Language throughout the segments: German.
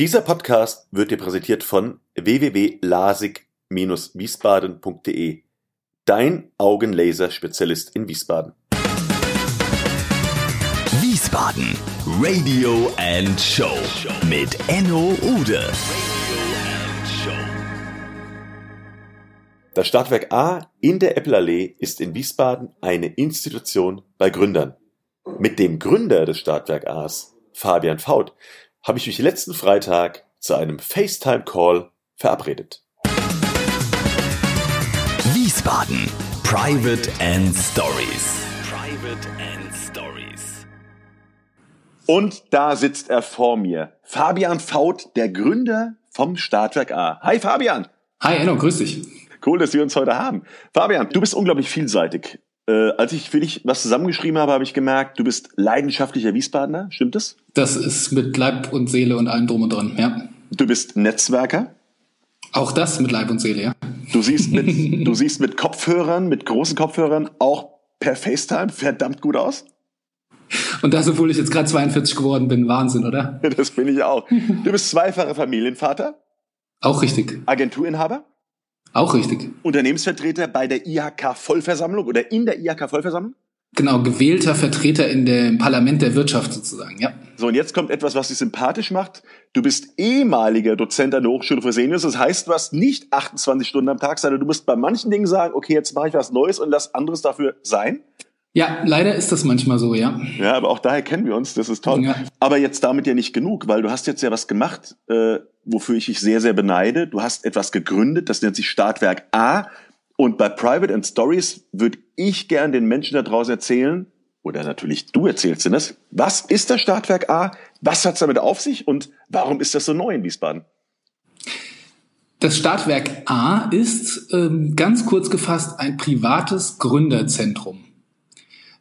Dieser Podcast wird dir präsentiert von www.lasig-wiesbaden.de, dein Augenlaser-Spezialist in Wiesbaden. Wiesbaden Radio and Show mit Enno Ude. Das Stadtwerk A in der Eppelallee ist in Wiesbaden eine Institution bei Gründern. Mit dem Gründer des Stadtwerk A's, Fabian Faut, habe ich mich letzten Freitag zu einem FaceTime-Call verabredet. Wiesbaden Private and Stories. Private and Stories. Und da sitzt er vor mir. Fabian Faut, der Gründer vom Stadtwerk A. Hi Fabian. Hi Enno, grüß dich. Cool, dass wir uns heute haben. Fabian, du bist unglaublich vielseitig. Äh, als ich für dich was zusammengeschrieben habe, habe ich gemerkt, du bist leidenschaftlicher Wiesbadener. Stimmt das? Das ist mit Leib und Seele und allem drum und dran, ja. Du bist Netzwerker. Auch das mit Leib und Seele, ja. Du siehst mit, du siehst mit Kopfhörern, mit großen Kopfhörern auch per FaceTime verdammt gut aus. Und das, obwohl ich jetzt gerade 42 geworden bin. Wahnsinn, oder? Das bin ich auch. Du bist zweifacher Familienvater. Auch richtig. Agenturinhaber. Auch richtig. Unternehmensvertreter bei der IHK-Vollversammlung oder in der IHK-Vollversammlung? Genau, gewählter Vertreter in dem Parlament der Wirtschaft sozusagen, ja. So, und jetzt kommt etwas, was dich sympathisch macht. Du bist ehemaliger Dozent an der Hochschule für Seniors. Das heißt, du hast nicht 28 Stunden am Tag, sondern du musst bei manchen Dingen sagen, okay, jetzt mache ich was Neues und lass anderes dafür sein. Ja, leider ist das manchmal so, ja. Ja, aber auch daher kennen wir uns, das ist toll. Ja. Aber jetzt damit ja nicht genug, weil du hast jetzt ja was gemacht, äh, wofür ich dich sehr, sehr beneide. Du hast etwas gegründet, das nennt sich Startwerk A. Und bei Private and Stories würde ich gern den Menschen da draußen erzählen, oder natürlich du erzählst denn das, was ist das Startwerk A, was hat es damit auf sich und warum ist das so neu in Wiesbaden? Das Startwerk A ist ähm, ganz kurz gefasst ein privates Gründerzentrum.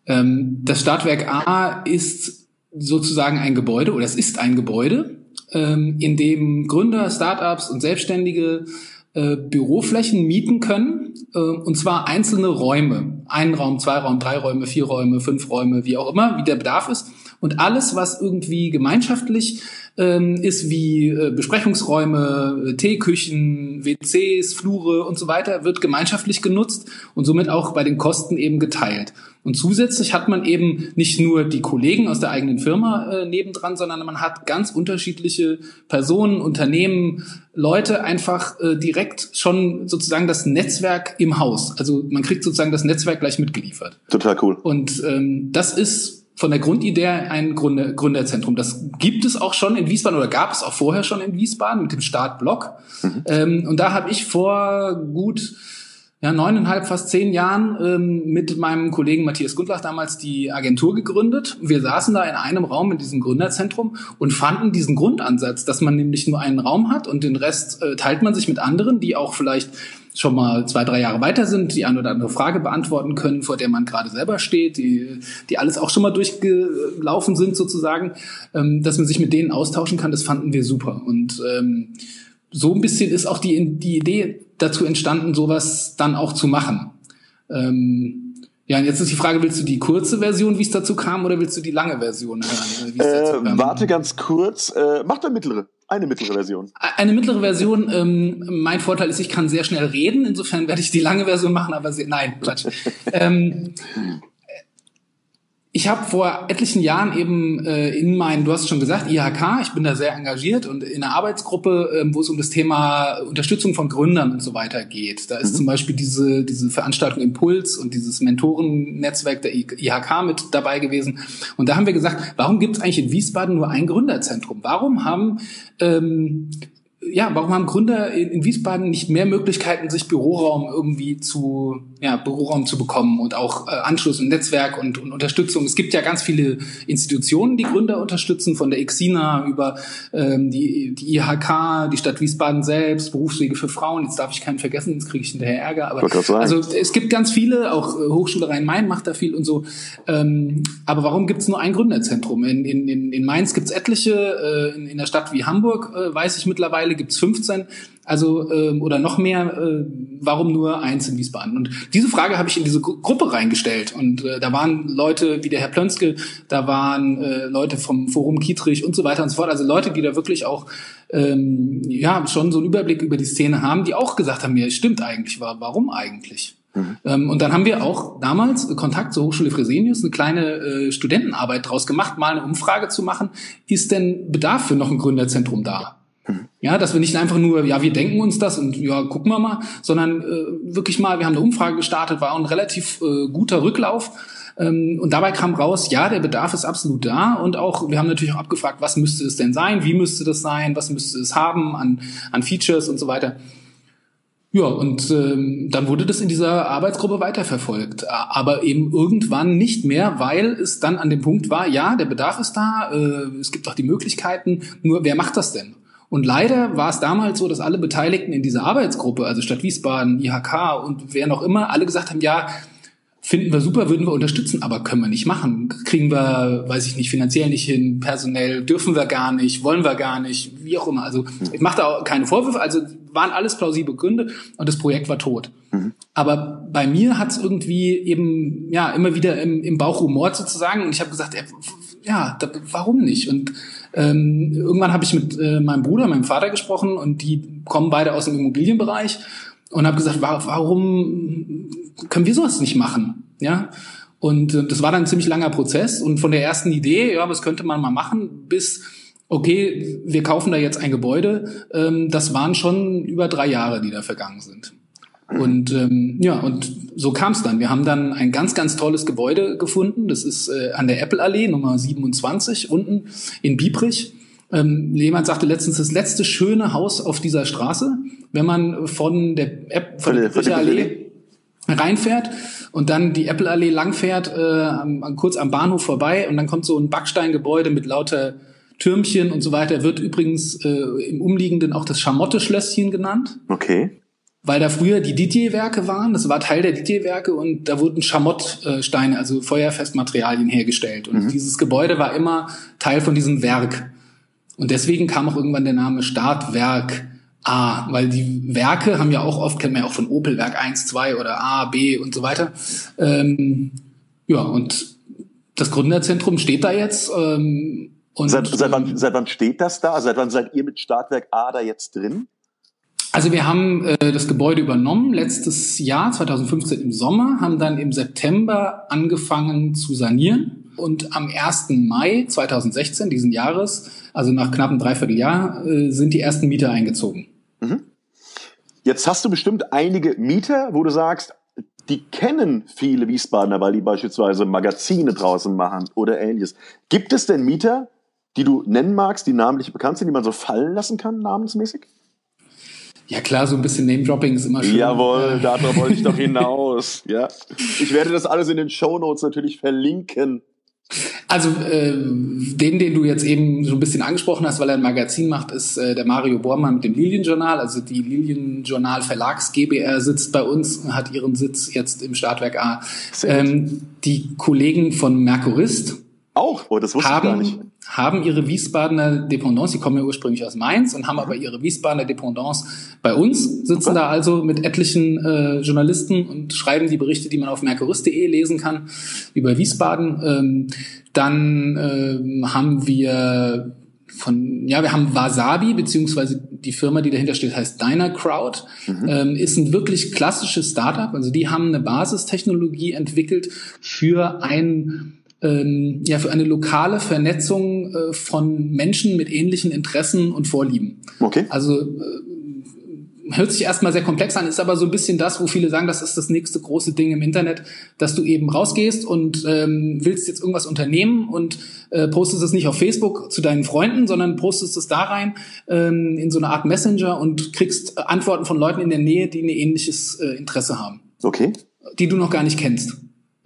Ähm, das Stadtwerk A ist sozusagen ein Gebäude oder es ist ein Gebäude, ähm, in dem Gründer, Startups und Selbstständige äh, Büroflächen mieten können, äh, und zwar einzelne Räume. Ein Raum, zwei Raum, drei Räume, vier Räume, fünf Räume, wie auch immer, wie der Bedarf ist. Und alles, was irgendwie gemeinschaftlich ähm, ist, wie äh, Besprechungsräume, äh, Teeküchen, WCs, Flure und so weiter, wird gemeinschaftlich genutzt und somit auch bei den Kosten eben geteilt. Und zusätzlich hat man eben nicht nur die Kollegen aus der eigenen Firma äh, nebendran, sondern man hat ganz unterschiedliche Personen, Unternehmen, Leute einfach äh, direkt schon sozusagen das Netzwerk im Haus. Also man kriegt sozusagen das Netzwerk gleich mitgeliefert. Total cool. Und ähm, das ist von der Grundidee ein Gründer, Gründerzentrum. Das gibt es auch schon in Wiesbaden oder gab es auch vorher schon in Wiesbaden mit dem Startblock. Mhm. Ähm, und da habe ich vor gut ja, neuneinhalb, fast zehn Jahren ähm, mit meinem Kollegen Matthias Gundlach damals die Agentur gegründet. Wir saßen da in einem Raum in diesem Gründerzentrum und fanden diesen Grundansatz, dass man nämlich nur einen Raum hat und den Rest äh, teilt man sich mit anderen, die auch vielleicht schon mal zwei, drei Jahre weiter sind, die eine oder andere Frage beantworten können, vor der man gerade selber steht, die, die alles auch schon mal durchgelaufen sind sozusagen, ähm, dass man sich mit denen austauschen kann, das fanden wir super. Und ähm, so ein bisschen ist auch die, die Idee dazu entstanden, sowas dann auch zu machen. Ähm, ja, und jetzt ist die Frage, willst du die kurze Version, wie es dazu kam, oder willst du die lange Version hören? Äh, warte ganz kurz, äh, mach doch mittlere, eine mittlere Version. Eine mittlere Version, ähm, mein Vorteil ist, ich kann sehr schnell reden, insofern werde ich die lange Version machen, aber sehr, nein, Quatsch. ähm, ich habe vor etlichen Jahren eben äh, in meinen, du hast schon gesagt, IHK, ich bin da sehr engagiert und in einer Arbeitsgruppe, äh, wo es um das Thema Unterstützung von Gründern und so weiter geht. Da ist mhm. zum Beispiel diese, diese Veranstaltung Impuls und dieses Mentorennetzwerk der IHK mit dabei gewesen. Und da haben wir gesagt, warum gibt es eigentlich in Wiesbaden nur ein Gründerzentrum? Warum haben ähm, ja, warum haben Gründer in, Wiesbaden nicht mehr Möglichkeiten, sich Büroraum irgendwie zu, ja, Büroraum zu bekommen und auch äh, Anschluss und Netzwerk und, und Unterstützung? Es gibt ja ganz viele Institutionen, die Gründer unterstützen, von der Exina über ähm, die, die IHK, die Stadt Wiesbaden selbst, Berufswege für Frauen. Jetzt darf ich keinen vergessen, jetzt kriege ich hinterher Ärger. Aber also es gibt ganz viele, auch äh, Hochschule Rhein-Main macht da viel und so. Ähm, aber warum gibt es nur ein Gründerzentrum? In, in, in Mainz gibt es etliche, äh, in, in der Stadt wie Hamburg äh, weiß ich mittlerweile mittlerweile gibt's 15, also ähm, oder noch mehr. Äh, warum nur eins in Wiesbaden? Und diese Frage habe ich in diese Gru Gruppe reingestellt. Und äh, da waren Leute wie der Herr Plönske, da waren äh, Leute vom Forum Kietrich und so weiter und so fort. Also Leute, die da wirklich auch ähm, ja schon so einen Überblick über die Szene haben, die auch gesagt haben, ja, stimmt eigentlich, warum eigentlich? Mhm. Ähm, und dann haben wir auch damals Kontakt zur Hochschule Fresenius, eine kleine äh, Studentenarbeit draus gemacht, mal eine Umfrage zu machen, ist denn Bedarf für noch ein Gründerzentrum da? Ja, dass wir nicht einfach nur, ja, wir denken uns das und ja, gucken wir mal, sondern äh, wirklich mal, wir haben eine Umfrage gestartet, war ein relativ äh, guter Rücklauf. Ähm, und dabei kam raus, ja, der Bedarf ist absolut da. Und auch, wir haben natürlich auch abgefragt, was müsste es denn sein, wie müsste das sein, was müsste es haben an, an Features und so weiter. Ja, und ähm, dann wurde das in dieser Arbeitsgruppe weiterverfolgt. Aber eben irgendwann nicht mehr, weil es dann an dem Punkt war, ja, der Bedarf ist da, äh, es gibt auch die Möglichkeiten, nur wer macht das denn? Und leider war es damals so, dass alle Beteiligten in dieser Arbeitsgruppe, also Stadt Wiesbaden, IHK und wer noch immer, alle gesagt haben, ja, finden wir super, würden wir unterstützen, aber können wir nicht machen. Kriegen wir, weiß ich nicht, finanziell nicht hin, personell dürfen wir gar nicht, wollen wir gar nicht, wie auch immer. Also ich mache da auch keine Vorwürfe, also waren alles plausible Gründe und das Projekt war tot. Mhm. Aber bei mir hat es irgendwie eben ja immer wieder im, im Bauch rumort sozusagen und ich habe gesagt, ja, da, warum nicht? Und ähm, irgendwann habe ich mit äh, meinem Bruder, meinem Vater gesprochen und die kommen beide aus dem Immobilienbereich und habe gesagt, warum können wir sowas nicht machen? Ja. Und äh, das war dann ein ziemlich langer Prozess und von der ersten Idee, ja, was könnte man mal machen, bis okay, wir kaufen da jetzt ein Gebäude, ähm, das waren schon über drei Jahre, die da vergangen sind. Und ähm, ja, und so kam es dann. Wir haben dann ein ganz, ganz tolles Gebäude gefunden. Das ist äh, an der Apple-Allee, Nummer 27, unten in Biebrich. Ähm, jemand sagte letztens, das letzte schöne Haus auf dieser Straße, wenn man von der, App, von der, von der Allee reinfährt und dann die Apple-Allee langfährt, äh, am, kurz am Bahnhof vorbei und dann kommt so ein Backsteingebäude mit lauter Türmchen und so weiter. Wird übrigens äh, im Umliegenden auch das Schamotte-Schlösschen genannt. Okay weil da früher die Didier-Werke waren, das war Teil der Didier-Werke und da wurden Schamottsteine, also Feuerfestmaterialien hergestellt. Und mhm. dieses Gebäude war immer Teil von diesem Werk. Und deswegen kam auch irgendwann der Name Startwerk A, weil die Werke haben ja auch oft, kennt man ja auch von Opel Werk 1, 2 oder A, B und so weiter. Ähm, ja, und das Gründerzentrum steht da jetzt. Ähm, und, seit, seit, wann, seit wann steht das da? Seit wann seid ihr mit Startwerk A da jetzt drin? Also wir haben äh, das Gebäude übernommen letztes Jahr, 2015 im Sommer, haben dann im September angefangen zu sanieren und am 1. Mai 2016 diesen Jahres, also nach knapp Dreivierteljahr, äh, sind die ersten Mieter eingezogen. Mhm. Jetzt hast du bestimmt einige Mieter, wo du sagst, die kennen viele Wiesbadener, weil die beispielsweise Magazine draußen machen oder ähnliches. Gibt es denn Mieter, die du nennen magst, die namentlich bekannt sind, die man so fallen lassen kann, namensmäßig? Ja klar, so ein bisschen Name-Dropping ist immer schön. Jawohl, darauf wollte ich doch hinaus. ja. Ich werde das alles in den Show Notes natürlich verlinken. Also äh, den, den du jetzt eben so ein bisschen angesprochen hast, weil er ein Magazin macht, ist äh, der Mario Bormann mit dem Lilienjournal. Also die Lilienjournal Verlags GBR sitzt bei uns, hat ihren Sitz jetzt im Startwerk A. Ähm, die Kollegen von Mercurist auch? Oh, das wusste haben, ich gar nicht haben ihre Wiesbadener Dependance, die kommen ja ursprünglich aus Mainz und haben aber ihre Wiesbadener Dependance bei uns, sitzen okay. da also mit etlichen äh, Journalisten und schreiben die Berichte, die man auf merkurist.de lesen kann, über Wiesbaden. Ähm, dann äh, haben wir von, ja, wir haben Wasabi, beziehungsweise die Firma, die dahinter steht, heißt Dynacrowd, mhm. ähm, ist ein wirklich klassisches Startup. Also die haben eine Basistechnologie entwickelt für ein ähm, ja für eine lokale Vernetzung äh, von Menschen mit ähnlichen Interessen und Vorlieben. Okay. Also äh, hört sich erstmal sehr komplex an, ist aber so ein bisschen das, wo viele sagen, das ist das nächste große Ding im Internet, dass du eben rausgehst und ähm, willst jetzt irgendwas unternehmen und äh, postest es nicht auf Facebook zu deinen Freunden, sondern postest es da rein ähm, in so eine Art Messenger und kriegst Antworten von Leuten in der Nähe, die ein ähnliches äh, Interesse haben. Okay. Die du noch gar nicht kennst.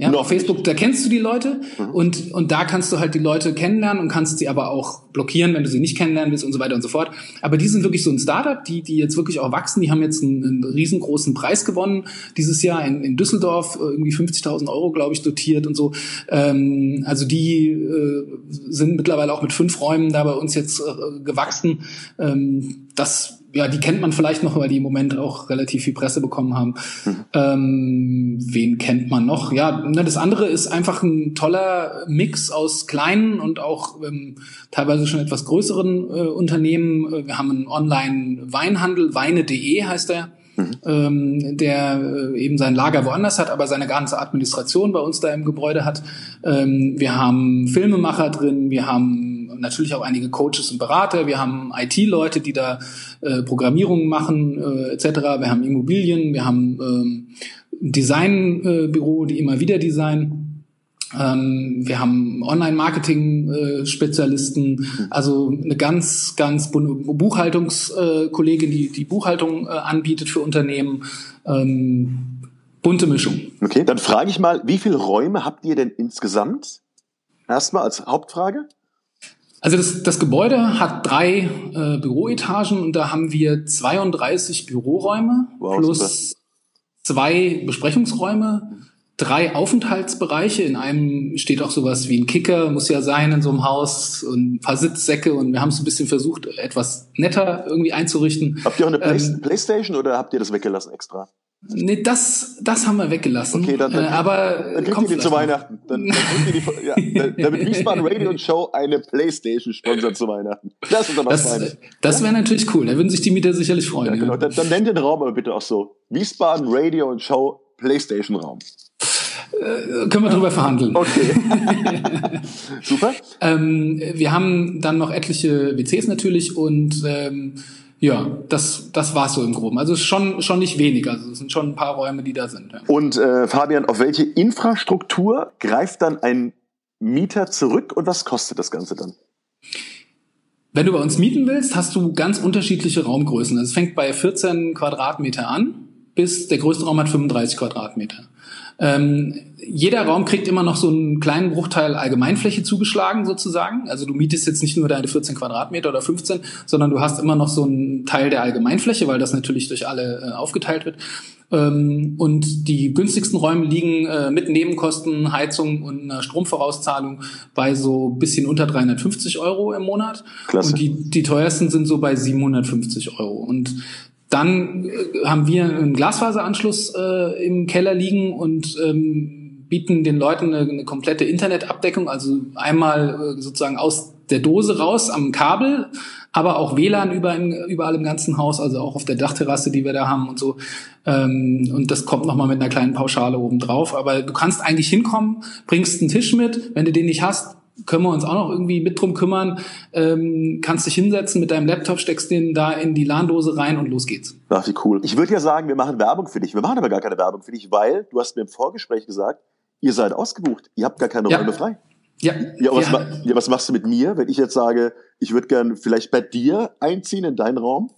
Ja, Noch auf Facebook, nicht. da kennst du die Leute mhm. und, und da kannst du halt die Leute kennenlernen und kannst sie aber auch blockieren, wenn du sie nicht kennenlernen willst und so weiter und so fort. Aber die sind wirklich so ein Startup, die, die jetzt wirklich auch wachsen. Die haben jetzt einen, einen riesengroßen Preis gewonnen dieses Jahr in, in Düsseldorf, irgendwie 50.000 Euro, glaube ich, dotiert und so. Ähm, also die äh, sind mittlerweile auch mit fünf Räumen da bei uns jetzt äh, gewachsen. Ähm, das ja, die kennt man vielleicht noch, weil die im Moment auch relativ viel Presse bekommen haben. Mhm. Ähm, wen kennt man noch? Ja, ne, das andere ist einfach ein toller Mix aus kleinen und auch ähm, teilweise schon etwas größeren äh, Unternehmen. Äh, wir haben einen Online-Weinhandel, weine.de heißt er. Mhm. Ähm, der äh, eben sein Lager woanders hat, aber seine ganze Administration bei uns da im Gebäude hat. Ähm, wir haben Filmemacher drin, wir haben natürlich auch einige Coaches und Berater. Wir haben IT-Leute, die da äh, Programmierungen machen, äh, etc. Wir haben Immobilien, wir haben ähm, Designbüro, äh, die immer wieder designen. Ähm, wir haben Online-Marketing-Spezialisten, also eine ganz, ganz Buchhaltungskollegin, die die Buchhaltung äh, anbietet für Unternehmen. Ähm, bunte Mischung. Okay, dann frage ich mal, wie viele Räume habt ihr denn insgesamt? Erstmal als Hauptfrage. Also das, das Gebäude hat drei äh, Büroetagen und da haben wir 32 Büroräume wow, plus super. zwei Besprechungsräume, drei Aufenthaltsbereiche. In einem steht auch sowas wie ein Kicker, muss ja sein in so einem Haus und ein paar Sitzsäcke und wir haben es ein bisschen versucht, etwas netter irgendwie einzurichten. Habt ihr auch eine Play ähm, Playstation oder habt ihr das weggelassen extra? Nee, das, das haben wir weggelassen. Okay, dann, dann, äh, aber dann kriegt ihr die zu Weihnachten. Dann, dann kriegt ihr die, ja, damit Wiesbaden Radio und Show eine Playstation sponsert zu Weihnachten. Das ist aber Das, das wäre natürlich cool. Da würden sich die Mieter sicherlich freuen. Ja, genau. Ja. Dann, dann nennt den Raum aber bitte auch so. Wiesbaden Radio und Show Playstation Raum. Äh, können wir drüber verhandeln. Okay. Super. Ähm, wir haben dann noch etliche WCs natürlich und ähm, ja, das, das war's so im Groben. Also schon, schon nicht wenig. Also es sind schon ein paar Räume, die da sind. Ja. Und äh, Fabian, auf welche Infrastruktur greift dann ein Mieter zurück und was kostet das Ganze dann? Wenn du bei uns mieten willst, hast du ganz unterschiedliche Raumgrößen. Also es fängt bei 14 Quadratmeter an, bis der größte Raum hat 35 Quadratmeter. Ähm, jeder Raum kriegt immer noch so einen kleinen Bruchteil Allgemeinfläche zugeschlagen sozusagen. Also du mietest jetzt nicht nur deine 14 Quadratmeter oder 15, sondern du hast immer noch so einen Teil der Allgemeinfläche, weil das natürlich durch alle äh, aufgeteilt wird. Ähm, und die günstigsten Räume liegen äh, mit Nebenkosten, Heizung und einer Stromvorauszahlung bei so bisschen unter 350 Euro im Monat. Klasse. Und die, die teuersten sind so bei 750 Euro. Und dann äh, haben wir einen Glasfaseranschluss äh, im Keller liegen und ähm, bieten den Leuten eine, eine komplette Internetabdeckung, also einmal äh, sozusagen aus der Dose raus am Kabel, aber auch WLAN über im, überall im ganzen Haus, also auch auf der Dachterrasse, die wir da haben und so. Ähm, und das kommt nochmal mit einer kleinen Pauschale oben drauf. Aber du kannst eigentlich hinkommen, bringst einen Tisch mit, wenn du den nicht hast, können wir uns auch noch irgendwie mit drum kümmern. Ähm, kannst dich hinsetzen mit deinem Laptop, steckst den da in die LAN-Dose rein und los geht's. Ach, wie cool. Ich würde ja sagen, wir machen Werbung für dich. Wir machen aber gar keine Werbung für dich, weil du hast mir im Vorgespräch gesagt, ihr seid ausgebucht. Ihr habt gar keine ja. Räume frei. Ja. Ja was, ja. ja, was machst du mit mir, wenn ich jetzt sage, ich würde gern vielleicht bei dir einziehen in deinen Raum?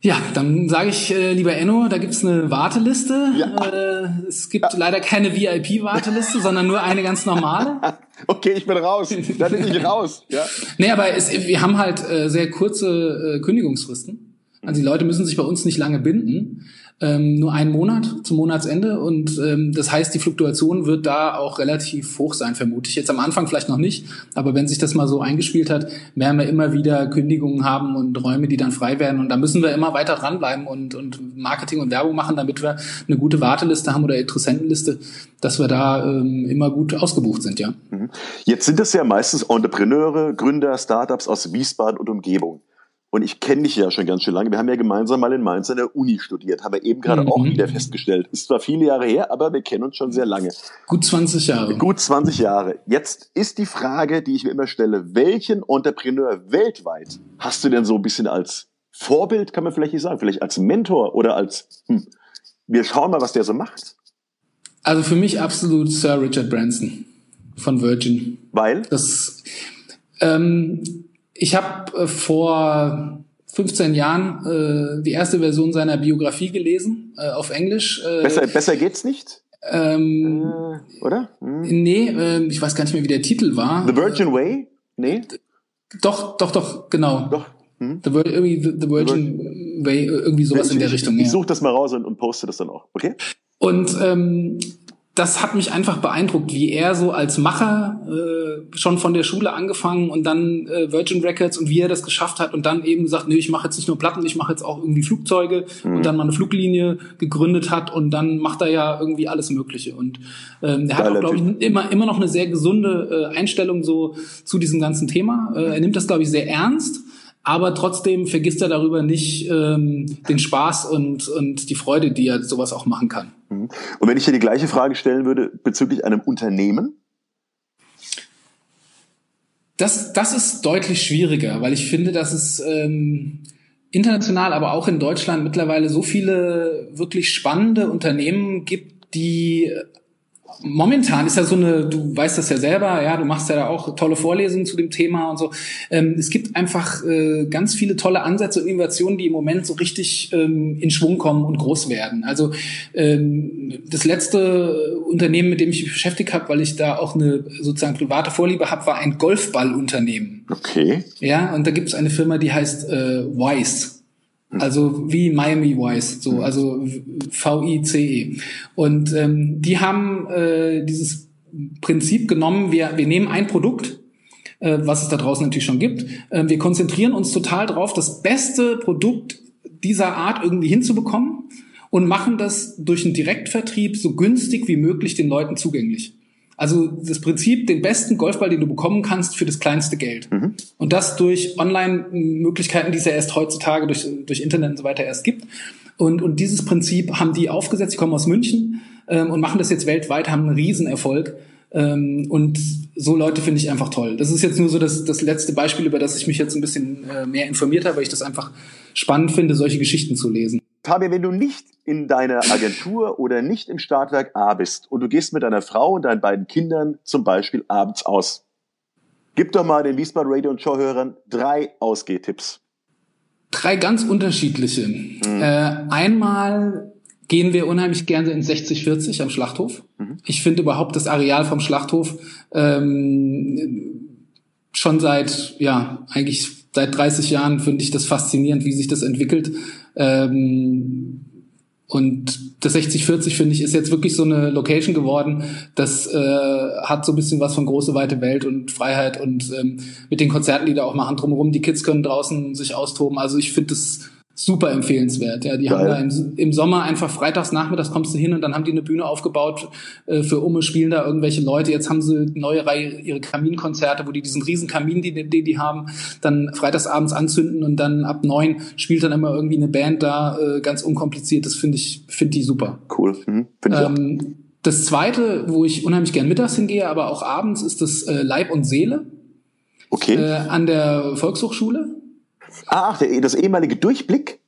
Ja, dann sage ich, äh, lieber Enno, da gibt's eine Warteliste. Ja. Äh, es gibt ja. leider keine VIP-Warteliste, sondern nur eine ganz normale. Okay, ich bin raus. Dann bin ich raus. Ja. Nee, aber es, wir haben halt äh, sehr kurze äh, Kündigungsfristen. Also die Leute müssen sich bei uns nicht lange binden ähm, nur einen Monat zum Monatsende und ähm, das heißt, die Fluktuation wird da auch relativ hoch sein, vermute ich. Jetzt am Anfang vielleicht noch nicht, aber wenn sich das mal so eingespielt hat, werden wir immer wieder Kündigungen haben und Räume, die dann frei werden und da müssen wir immer weiter dranbleiben und, und Marketing und Werbung machen, damit wir eine gute Warteliste haben oder Interessentenliste, dass wir da ähm, immer gut ausgebucht sind, ja. Mhm. Jetzt sind es ja meistens Entrepreneure, Gründer, Startups aus Wiesbaden und Umgebung. Und ich kenne dich ja schon ganz schön lange. Wir haben ja gemeinsam mal in Mainz an der Uni studiert, haben wir eben gerade mhm. auch wieder festgestellt. Ist zwar viele Jahre her, aber wir kennen uns schon sehr lange. Gut 20 Jahre. Gut 20 Jahre. Jetzt ist die Frage, die ich mir immer stelle, welchen Entrepreneur weltweit hast du denn so ein bisschen als Vorbild, kann man vielleicht nicht sagen, vielleicht als Mentor oder als, hm, wir schauen mal, was der so macht? Also für mich absolut Sir Richard Branson von Virgin. Weil? Das, ähm, ich habe äh, vor 15 Jahren äh, die erste Version seiner Biografie gelesen, äh, auf Englisch. Äh, besser, besser geht's nicht? Ähm, äh, oder? Hm. Nee, äh, ich weiß gar nicht mehr, wie der Titel war. The Virgin Way? Nee? Doch, doch, doch, genau. Doch. Hm? The, irgendwie the, the Virgin The Way, irgendwie sowas ich, in der Richtung. Ich, ich, ich suche das mal raus und, und poste das dann auch, okay? Und ähm, das hat mich einfach beeindruckt, wie er so als Macher äh, schon von der Schule angefangen und dann äh, Virgin Records und wie er das geschafft hat und dann eben gesagt, nee, ich mache jetzt nicht nur Platten, ich mache jetzt auch irgendwie Flugzeuge mhm. und dann mal eine Fluglinie gegründet hat und dann macht er ja irgendwie alles Mögliche und ähm, er hat auch, glaube ich, immer immer noch eine sehr gesunde äh, Einstellung so zu diesem ganzen Thema. Äh, er nimmt das, glaube ich, sehr ernst aber trotzdem vergisst er darüber nicht ähm, den Spaß und, und die Freude, die er sowas auch machen kann. Mhm. Und wenn ich dir die gleiche Frage stellen würde bezüglich einem Unternehmen? Das, das ist deutlich schwieriger, weil ich finde, dass es ähm, international, aber auch in Deutschland mittlerweile so viele wirklich spannende Unternehmen gibt, die momentan ist ja so eine, du weißt das ja selber, ja, du machst ja da auch tolle Vorlesungen zu dem Thema und so. Ähm, es gibt einfach äh, ganz viele tolle Ansätze und Innovationen, die im Moment so richtig ähm, in Schwung kommen und groß werden. Also ähm, das letzte Unternehmen, mit dem ich mich beschäftigt habe, weil ich da auch eine sozusagen private Vorliebe habe, war ein Golfballunternehmen. Okay. Ja, und da gibt es eine Firma, die heißt äh, Wise. Also wie Miami Vice, so, also V-I-C-E. Und ähm, die haben äh, dieses Prinzip genommen, wir, wir nehmen ein Produkt, äh, was es da draußen natürlich schon gibt, äh, wir konzentrieren uns total drauf, das beste Produkt dieser Art irgendwie hinzubekommen und machen das durch einen Direktvertrieb so günstig wie möglich den Leuten zugänglich. Also das Prinzip, den besten Golfball, den du bekommen kannst, für das kleinste Geld. Mhm. Und das durch Online-Möglichkeiten, die es ja erst heutzutage durch, durch Internet und so weiter erst gibt. Und, und dieses Prinzip haben die aufgesetzt, die kommen aus München ähm, und machen das jetzt weltweit, haben einen Riesenerfolg. Ähm, und so Leute finde ich einfach toll. Das ist jetzt nur so das, das letzte Beispiel, über das ich mich jetzt ein bisschen äh, mehr informiert habe, weil ich das einfach spannend finde, solche Geschichten zu lesen. Fabian, wenn du nicht in deiner Agentur oder nicht im Startwerk A bist und du gehst mit deiner Frau und deinen beiden Kindern zum Beispiel abends aus, gib doch mal den Wiesbaden Radio und Show-Hörern drei Ausgehtipps. Drei ganz unterschiedliche. Mhm. Äh, einmal gehen wir unheimlich gerne in 6040 am Schlachthof. Mhm. Ich finde überhaupt das Areal vom Schlachthof ähm, schon seit, ja, eigentlich seit 30 Jahren finde ich das faszinierend, wie sich das entwickelt. Ähm, und das 6040 finde ich ist jetzt wirklich so eine Location geworden. Das äh, hat so ein bisschen was von große weite Welt und Freiheit und ähm, mit den Konzerten, die da auch machen drumherum. Die Kids können draußen sich austoben. Also ich finde das super empfehlenswert. Ja, die Geil. haben da im, im, Sommer einfach freitags nachmittags kommst du hin und dann haben die eine Bühne aufgebaut äh, für Umme, spielen da irgendwelche Leute. Jetzt haben sie neue Reihe ihre Kaminkonzerte, wo die diesen riesen Kamin, die, die die haben, dann freitagsabends anzünden und dann ab neun spielt dann immer irgendwie eine Band da, äh, ganz unkompliziert. Das finde ich, finde die super. Cool. Mhm. Ähm, das zweite, wo ich unheimlich gern mittags hingehe, aber auch abends, ist das äh, Leib und Seele. Okay. Äh, an der Volkshochschule. Ach, das ehemalige Durchblick?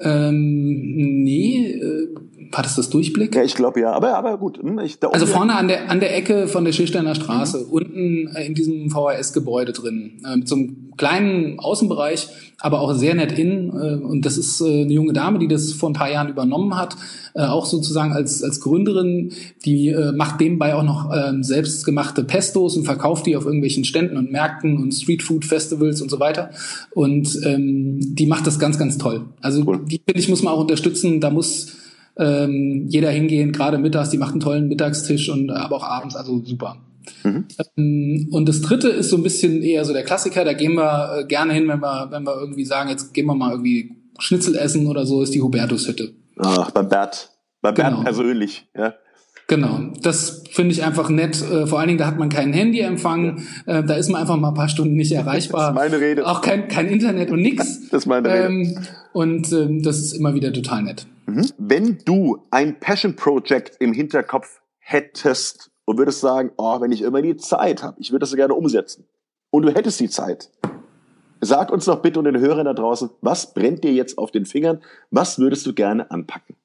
Ähm, nee, äh, war das das Durchblick? Ja, ich glaube ja, aber, aber gut. Hm, ich, also vorne an der, an der Ecke von der Schilsteiner Straße, mhm. unten in diesem VHS-Gebäude drin, äh, mit so einem kleinen Außenbereich, aber auch sehr nett innen. Äh, und das ist äh, eine junge Dame, die das vor ein paar Jahren übernommen hat, äh, auch sozusagen als, als Gründerin. Die äh, macht nebenbei auch noch äh, selbstgemachte Pestos und verkauft die auf irgendwelchen Ständen und Märkten und Streetfood-Festivals und so weiter. Und ähm, die macht das ganz, ganz toll. Also cool. Die, finde ich, muss man auch unterstützen. Da muss ähm, jeder hingehen, gerade mittags, die macht einen tollen Mittagstisch und aber auch abends, also super. Mhm. Ähm, und das dritte ist so ein bisschen eher so der Klassiker, da gehen wir äh, gerne hin, wenn wir, wenn wir irgendwie sagen, jetzt gehen wir mal irgendwie Schnitzel essen oder so, ist die Hubertushütte. Ach, beim Bert. Beim genau. Bert persönlich, ja. Genau, das finde ich einfach nett. Äh, vor allen Dingen, da hat man kein Handyempfang, äh, da ist man einfach mal ein paar Stunden nicht erreichbar. Das ist meine Rede. Auch kein, kein Internet und nix. Das ist meine Rede. Ähm, und ähm, das ist immer wieder total nett. Mhm. Wenn du ein Passion Project im Hinterkopf hättest und würdest sagen, oh, wenn ich immer die Zeit habe, ich würde das so gerne umsetzen. Und du hättest die Zeit. Sag uns doch bitte und den Hörern da draußen, was brennt dir jetzt auf den Fingern? Was würdest du gerne anpacken?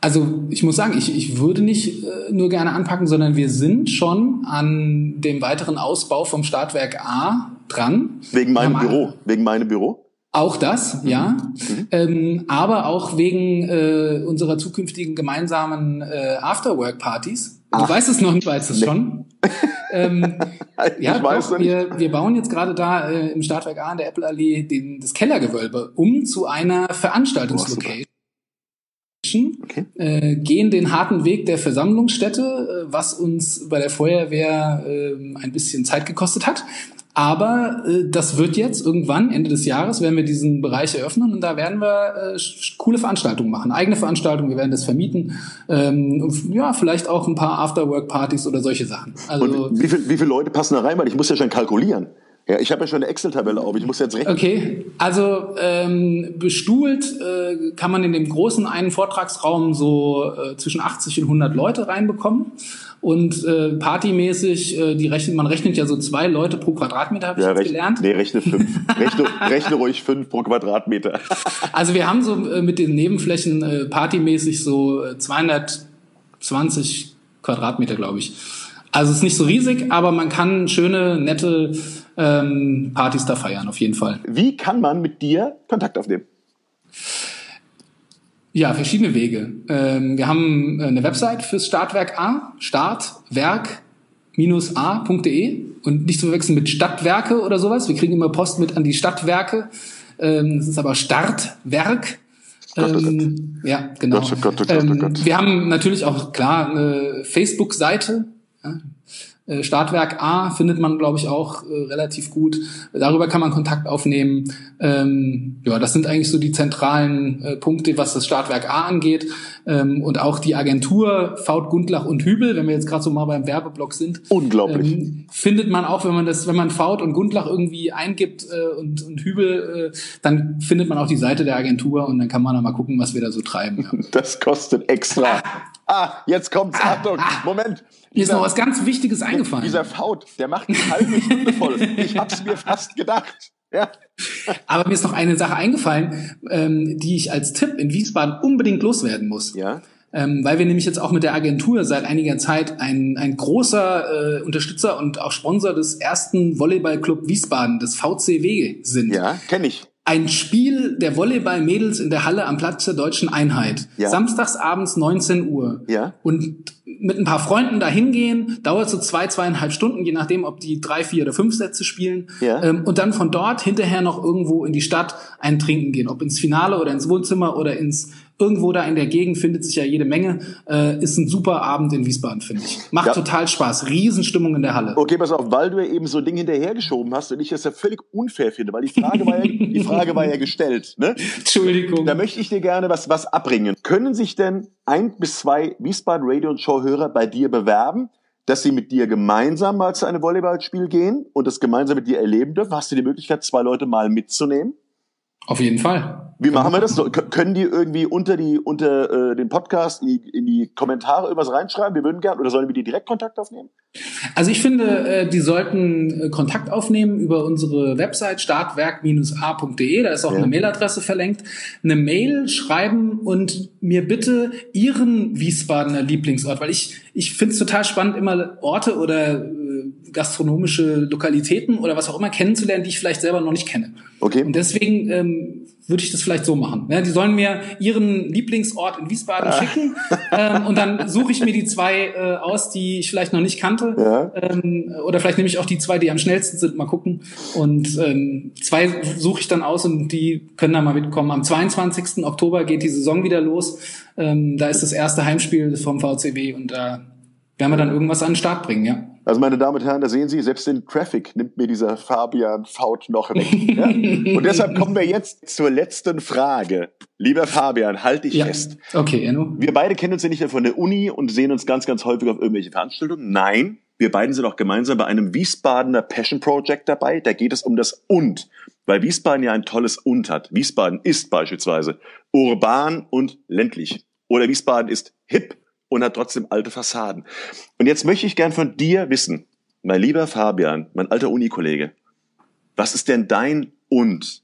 Also ich muss sagen, ich, ich würde nicht äh, nur gerne anpacken, sondern wir sind schon an dem weiteren Ausbau vom Startwerk A dran. Wegen meinem Büro. Wegen meinem Büro? Auch das, mhm. ja. Mhm. Ähm, aber auch wegen äh, unserer zukünftigen gemeinsamen äh, Afterwork-Partys. Du weißt es noch nicht, weißt es nee. schon. ähm, ja, ich weiß doch, wir, wir bauen jetzt gerade da äh, im Startwerk A in der Apple Allee den, das Kellergewölbe um zu einer Veranstaltungslocation. Okay. äh, gehen den harten Weg der Versammlungsstätte, äh, was uns bei der Feuerwehr äh, ein bisschen Zeit gekostet hat. Aber äh, das wird jetzt irgendwann, Ende des Jahres, werden wir diesen Bereich eröffnen und da werden wir äh, coole Veranstaltungen machen, eigene Veranstaltungen, wir werden das vermieten. Ähm, ja, vielleicht auch ein paar Afterwork-Partys oder solche Sachen. Also, und wie, viel, wie viele Leute passen da rein? Weil ich muss ja schon kalkulieren. Ja, ich habe ja schon eine Excel-Tabelle auf. Ich muss jetzt rechnen. Okay, also ähm, bestuhlt äh, kann man in dem großen einen Vortragsraum so äh, zwischen 80 und 100 Leute reinbekommen. Und äh, partymäßig, äh, die rechnet, man rechnet ja so zwei Leute pro Quadratmeter, habe ich ja, jetzt gelernt. Nee, rechne fünf. rechne, rechne ruhig fünf pro Quadratmeter. also wir haben so äh, mit den Nebenflächen äh, partymäßig so 220 äh, Quadratmeter, glaube ich. Also es ist nicht so riesig, aber man kann schöne, nette ähm, Partys da feiern, auf jeden Fall. Wie kann man mit dir Kontakt aufnehmen? Ja, verschiedene Wege. Ähm, wir haben äh, eine Website fürs Startwerk A, startwerk-a.de und nicht zu verwechseln mit Stadtwerke oder sowas. Wir kriegen immer Post mit an die Stadtwerke. Ähm, das ist aber Startwerk. Gott, oh ähm, Gott. Ja, genau. Gott, oh Gott, oh Gott, oh Gott. Ähm, wir haben natürlich auch klar eine Facebook-Seite. Äh, Startwerk A findet man, glaube ich, auch äh, relativ gut. Darüber kann man Kontakt aufnehmen. Ähm, ja, das sind eigentlich so die zentralen äh, Punkte, was das Startwerk A angeht. Ähm, und auch die Agentur Faut, Gundlach und Hübel, wenn wir jetzt gerade so mal beim Werbeblock sind. Unglaublich. Ähm, findet man auch, wenn man das, wenn man Faut und Gundlach irgendwie eingibt äh, und, und Hübel, äh, dann findet man auch die Seite der Agentur und dann kann man da mal gucken, was wir da so treiben. Ja. Das kostet extra. Ah, jetzt kommt's. Ah, Achtung, ah, Moment. Mir ist noch was ganz Wichtiges eingefallen. Dieser Faut, der macht eine halbe Stunde voll. Ich hab's mir fast gedacht. Ja. Aber mir ist noch eine Sache eingefallen, ähm, die ich als Tipp in Wiesbaden unbedingt loswerden muss. Ja. Ähm, weil wir nämlich jetzt auch mit der Agentur seit einiger Zeit ein, ein großer äh, Unterstützer und auch Sponsor des ersten Volleyballclub Wiesbaden, des VCW, sind. Ja, kenne ich ein Spiel der Volleyball-Mädels in der Halle am Platz der Deutschen Einheit. Ja. Samstags abends 19 Uhr. Ja. Und mit ein paar Freunden da hingehen, dauert so zwei, zweieinhalb Stunden, je nachdem, ob die drei, vier oder fünf Sätze spielen. Ja. Ähm, und dann von dort hinterher noch irgendwo in die Stadt ein Trinken gehen, ob ins Finale oder ins Wohnzimmer oder ins irgendwo da in der Gegend findet sich ja jede Menge. Äh, ist ein super Abend in Wiesbaden, finde ich. Macht ja. total Spaß. Riesenstimmung in der Halle. Okay, pass auf, weil du ja eben so ein Ding hinterhergeschoben hast und ich das ja völlig unfair finde, weil die Frage war ja, die Frage war ja gestellt. Ne? Entschuldigung. Da möchte ich dir gerne was, was abbringen. Können sich denn ein bis zwei Wiesbaden Radio und Show Hörer bei dir bewerben? dass sie mit dir gemeinsam mal zu einem Volleyballspiel gehen und das gemeinsam mit dir erleben dürfen? Hast du die Möglichkeit, zwei Leute mal mitzunehmen? Auf jeden Fall. Wie machen wir das? Können die irgendwie unter die unter äh, den Podcast in die, in die Kommentare irgendwas reinschreiben? Wir würden gerne oder sollen wir die direkt Kontakt aufnehmen? Also ich finde, äh, die sollten äh, Kontakt aufnehmen über unsere Website startwerk-a.de. Da ist auch ja. eine Mailadresse verlinkt. Eine Mail schreiben und mir bitte Ihren Wiesbadener Lieblingsort, weil ich ich finde es total spannend, immer Orte oder gastronomische Lokalitäten oder was auch immer kennenzulernen, die ich vielleicht selber noch nicht kenne. Okay. Und deswegen ähm, würde ich das vielleicht so machen. Ja, die sollen mir ihren Lieblingsort in Wiesbaden ah. schicken ähm, und dann suche ich mir die zwei äh, aus, die ich vielleicht noch nicht kannte. Ja. Ähm, oder vielleicht nehme ich auch die zwei, die am schnellsten sind, mal gucken. Und ähm, zwei suche ich dann aus und die können dann mal mitkommen. Am 22. Oktober geht die Saison wieder los. Ähm, da ist das erste Heimspiel vom VCW und da werden wir dann irgendwas an den Start bringen, ja. Also meine Damen und Herren, da sehen Sie, selbst den Traffic nimmt mir dieser Fabian Faut noch weg. Ja? Und deshalb kommen wir jetzt zur letzten Frage. Lieber Fabian, halt dich ja. fest. Okay, Enno. Wir beide kennen uns ja nicht mehr von der Uni und sehen uns ganz, ganz häufig auf irgendwelche Veranstaltungen. Nein, wir beiden sind auch gemeinsam bei einem Wiesbadener Passion Project dabei. Da geht es um das Und. Weil Wiesbaden ja ein tolles Und hat. Wiesbaden ist beispielsweise urban und ländlich. Oder Wiesbaden ist hip und hat trotzdem alte Fassaden. Und jetzt möchte ich gern von dir wissen, mein lieber Fabian, mein alter Unikollege, was ist denn dein und?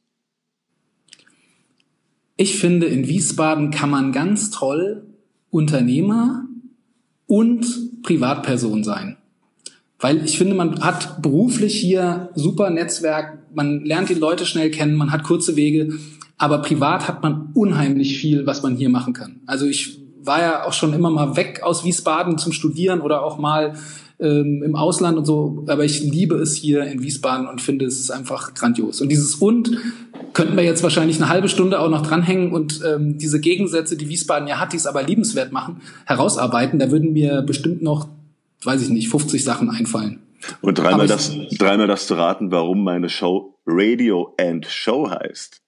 Ich finde, in Wiesbaden kann man ganz toll Unternehmer und Privatperson sein. Weil ich finde, man hat beruflich hier super Netzwerk, man lernt die Leute schnell kennen, man hat kurze Wege, aber privat hat man unheimlich viel, was man hier machen kann. Also ich war ja auch schon immer mal weg aus Wiesbaden zum Studieren oder auch mal ähm, im Ausland und so. Aber ich liebe es hier in Wiesbaden und finde es einfach grandios. Und dieses und könnten wir jetzt wahrscheinlich eine halbe Stunde auch noch dranhängen und ähm, diese Gegensätze, die Wiesbaden ja hat, die es aber liebenswert machen, herausarbeiten. Da würden mir bestimmt noch, weiß ich nicht, 50 Sachen einfallen. Und dreimal das, dreimal das zu raten, warum meine Show Radio and Show heißt.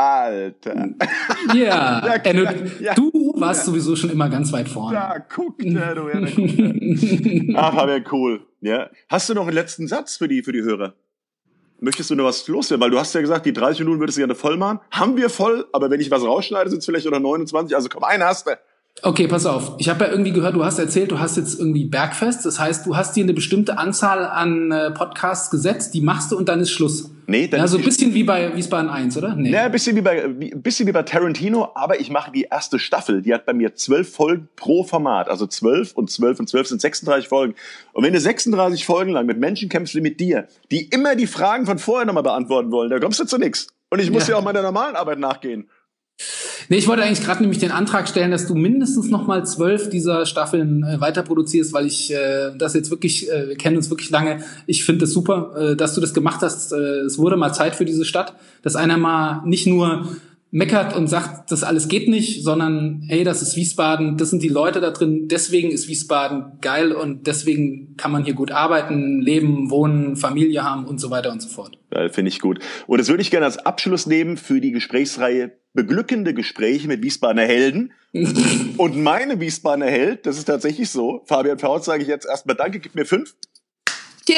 Alter. Ja, ja, ja, du warst ja. sowieso schon immer ganz weit vorne. Da guckt er, du. Ja, guckt Ach, aber cool. Ja. Hast du noch einen letzten Satz für die, für die Hörer? Möchtest du noch was loswerden? Weil du hast ja gesagt, die 30 Minuten würdest du gerne voll machen. Haben wir voll, aber wenn ich was rausschneide, sind es vielleicht oder 29. Also komm, einen hast du. Okay, pass auf. Ich habe ja irgendwie gehört, du hast erzählt, du hast jetzt irgendwie Bergfest. Das heißt, du hast dir eine bestimmte Anzahl an äh, Podcasts gesetzt, die machst du und dann ist Schluss. Nee, dann ja, so ein bisschen wie bei Wiesbaden 1, oder? Nee. Ja, ein bisschen wie bei, ein bisschen wie bei Tarantino, aber ich mache die erste Staffel. Die hat bei mir zwölf Folgen pro Format. Also zwölf und zwölf und zwölf sind 36 Folgen. Und wenn du 36 Folgen lang mit Menschen kämpfst wie mit dir, die immer die Fragen von vorher nochmal beantworten wollen, da kommst du zu nichts. Und ich muss ja. ja auch meiner normalen Arbeit nachgehen. Nee, ich wollte eigentlich gerade nämlich den Antrag stellen, dass du mindestens noch mal zwölf dieser Staffeln äh, weiter weil ich äh, das jetzt wirklich, äh, wir kennen uns wirklich lange. Ich finde es super, äh, dass du das gemacht hast. Äh, es wurde mal Zeit für diese Stadt, dass einer mal nicht nur meckert und sagt, das alles geht nicht, sondern hey, das ist Wiesbaden, das sind die Leute da drin, deswegen ist Wiesbaden geil und deswegen kann man hier gut arbeiten, leben, wohnen, Familie haben und so weiter und so fort. Geil, finde ich gut. Und das würde ich gerne als Abschluss nehmen für die Gesprächsreihe beglückende Gespräche mit Wiesbadener Helden. und meine Wiesbadener Held, das ist tatsächlich so, Fabian Faust sage ich jetzt erstmal Danke, gib mir fünf. Yeah.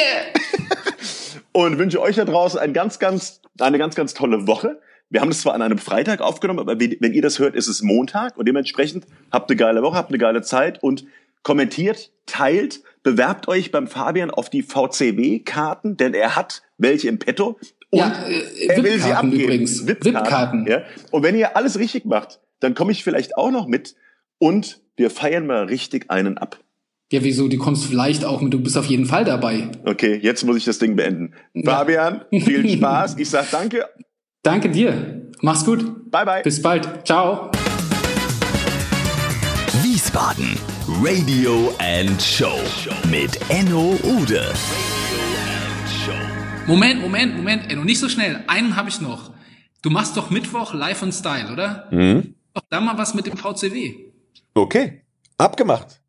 und wünsche euch da draußen ein ganz, ganz, eine ganz, ganz tolle Woche. Wir haben das zwar an einem Freitag aufgenommen, aber wenn ihr das hört, ist es Montag und dementsprechend habt eine geile Woche, habt eine geile Zeit und kommentiert, teilt, bewerbt euch beim Fabian auf die VCW-Karten, denn er hat welche im Petto. Und ja, äh, er will sie abgeben. übrigens. VIP-Karten. VIP ja. Und wenn ihr alles richtig macht, dann komme ich vielleicht auch noch mit und wir feiern mal richtig einen ab. Ja, wieso? Du kommst vielleicht auch mit, du bist auf jeden Fall dabei. Okay, jetzt muss ich das Ding beenden. Ja. Fabian, viel Spaß. Ich sag danke Danke dir. Mach's gut. Bye, bye. Bis bald. Ciao. Wiesbaden. Radio and Show mit Enno Ude. Moment, Moment, Moment, Enno, nicht so schnell. Einen habe ich noch. Du machst doch Mittwoch Live on Style, oder? Mhm. Doch da mal was mit dem VCW. Okay, abgemacht.